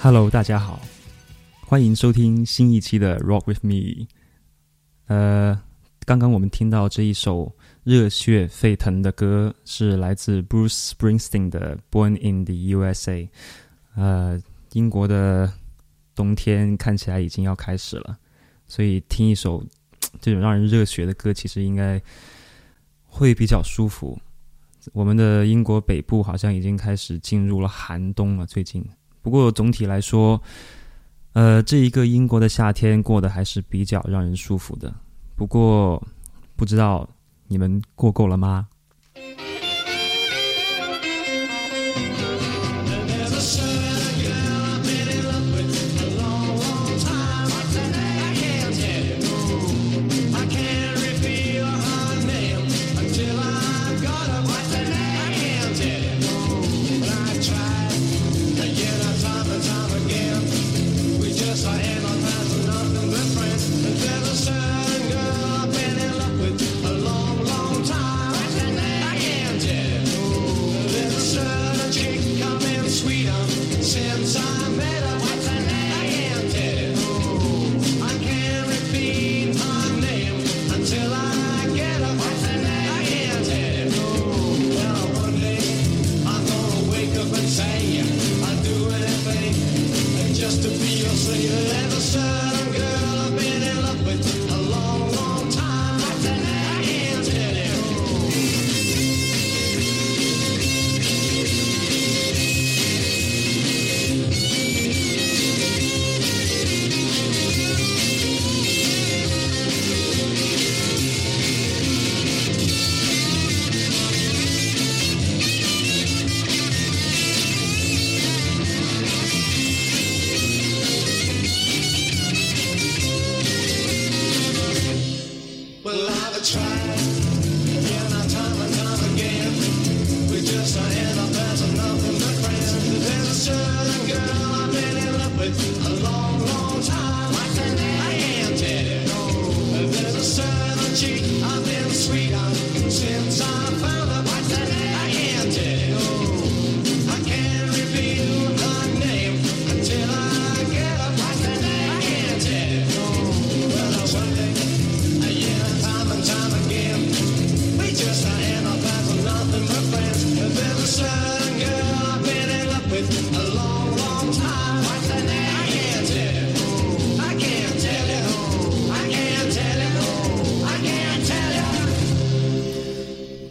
Hello，大家好，欢迎收听新一期的 Rock with Me。呃，刚刚我们听到这一首热血沸腾的歌，是来自 Bruce Springsteen 的《Born in the USA》。呃，英国的冬天看起来已经要开始了，所以听一首这种让人热血的歌，其实应该会比较舒服。我们的英国北部好像已经开始进入了寒冬了，最近。不过总体来说，呃，这一个英国的夏天过得还是比较让人舒服的。不过，不知道你们过够了吗？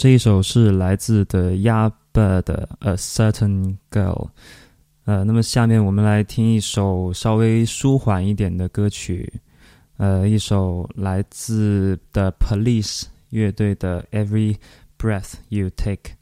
这一首是来自的 Yaba 的《A Certain Girl》，呃，那么下面我们来听一首稍微舒缓一点的歌曲，呃，一首来自的 Police 乐队的《Every Breath You Take》。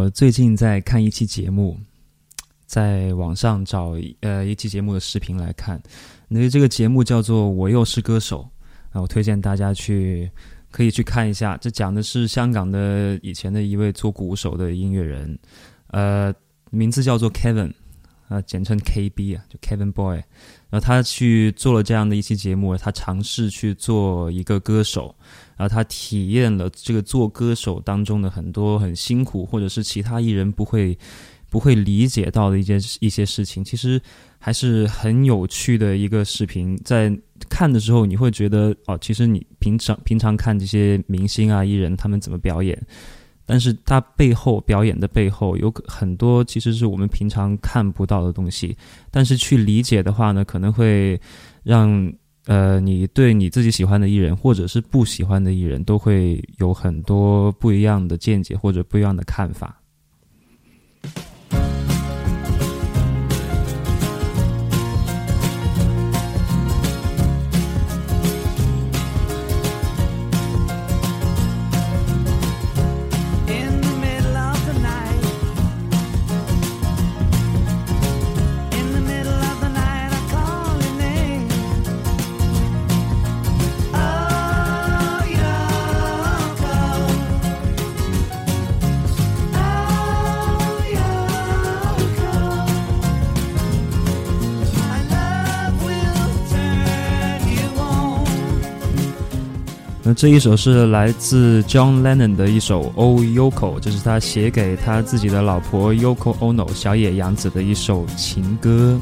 我最近在看一期节目，在网上找呃一期节目的视频来看。那这个节目叫做《我又是歌手》啊，我推荐大家去可以去看一下。这讲的是香港的以前的一位做鼓手的音乐人，呃，名字叫做 Kevin 啊，简称 KB 啊，就 Kevin Boy。然后他去做了这样的一期节目，他尝试去做一个歌手。然后他体验了这个做歌手当中的很多很辛苦，或者是其他艺人不会不会理解到的一些一些事情，其实还是很有趣的一个视频。在看的时候，你会觉得哦，其实你平常平常看这些明星啊艺人他们怎么表演，但是他背后表演的背后有很多其实是我们平常看不到的东西，但是去理解的话呢，可能会让。呃，你对你自己喜欢的艺人，或者是不喜欢的艺人，都会有很多不一样的见解或者不一样的看法。这一首是来自 John Lennon 的一首《O Yoko》，这是他写给他自己的老婆 Yoko Ono 小野洋子的一首情歌。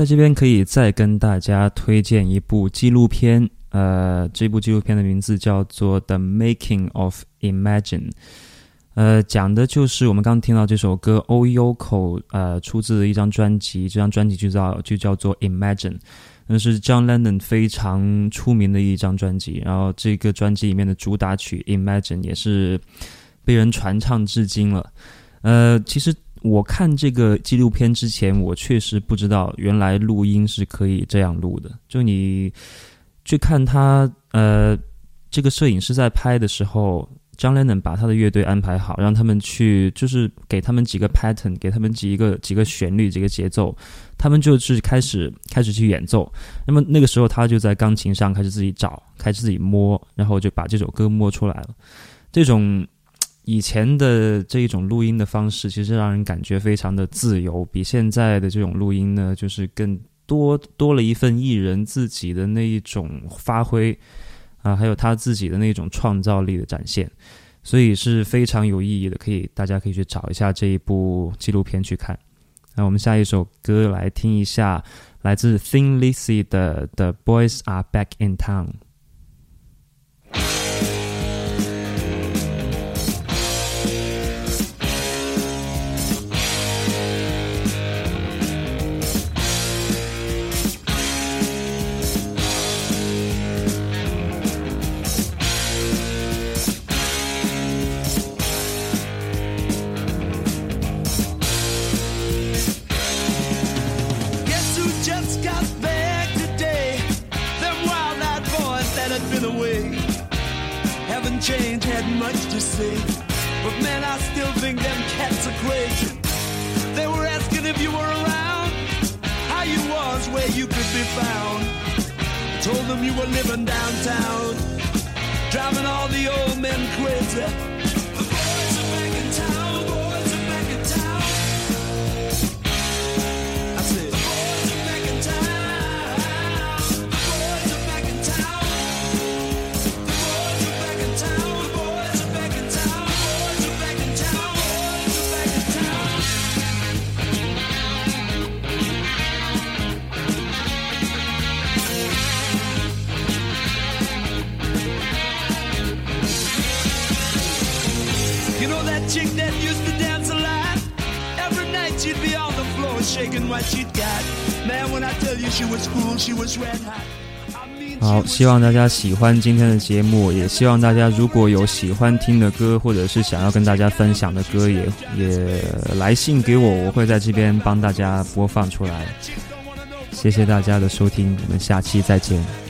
在这边可以再跟大家推荐一部纪录片，呃，这部纪录片的名字叫做《The Making of Imagine》。呃，讲的就是我们刚刚听到这首歌《O Yoko》，呃，出自一张专辑，这张专辑就叫就叫做《Imagine》，那是 John Lennon 非常出名的一张专辑。然后这个专辑里面的主打曲《Imagine》也是被人传唱至今了。呃，其实我看这个纪录片之前，我确实不知道原来录音是可以这样录的。就你去看他，呃，这个摄影师在拍的时候。张 Lennon 把他的乐队安排好，让他们去，就是给他们几个 pattern，给他们几个几个旋律，几个节奏，他们就是开始开始去演奏。那么那个时候，他就在钢琴上开始自己找，开始自己摸，然后就把这首歌摸出来了。这种以前的这一种录音的方式，其实让人感觉非常的自由，比现在的这种录音呢，就是更多多了一份艺人自己的那一种发挥。啊，还有他自己的那种创造力的展现，所以是非常有意义的。可以，大家可以去找一下这一部纪录片去看。那我们下一首歌来听一下，来自 Thin Lizzy 的《The Boys Are Back in Town》。and downtown, driving all the old men crazy. The boys are back in town. 好，希望大家喜欢今天的节目，也希望大家如果有喜欢听的歌，或者是想要跟大家分享的歌，也也来信给我，我会在这边帮大家播放出来。谢谢大家的收听，我们下期再见。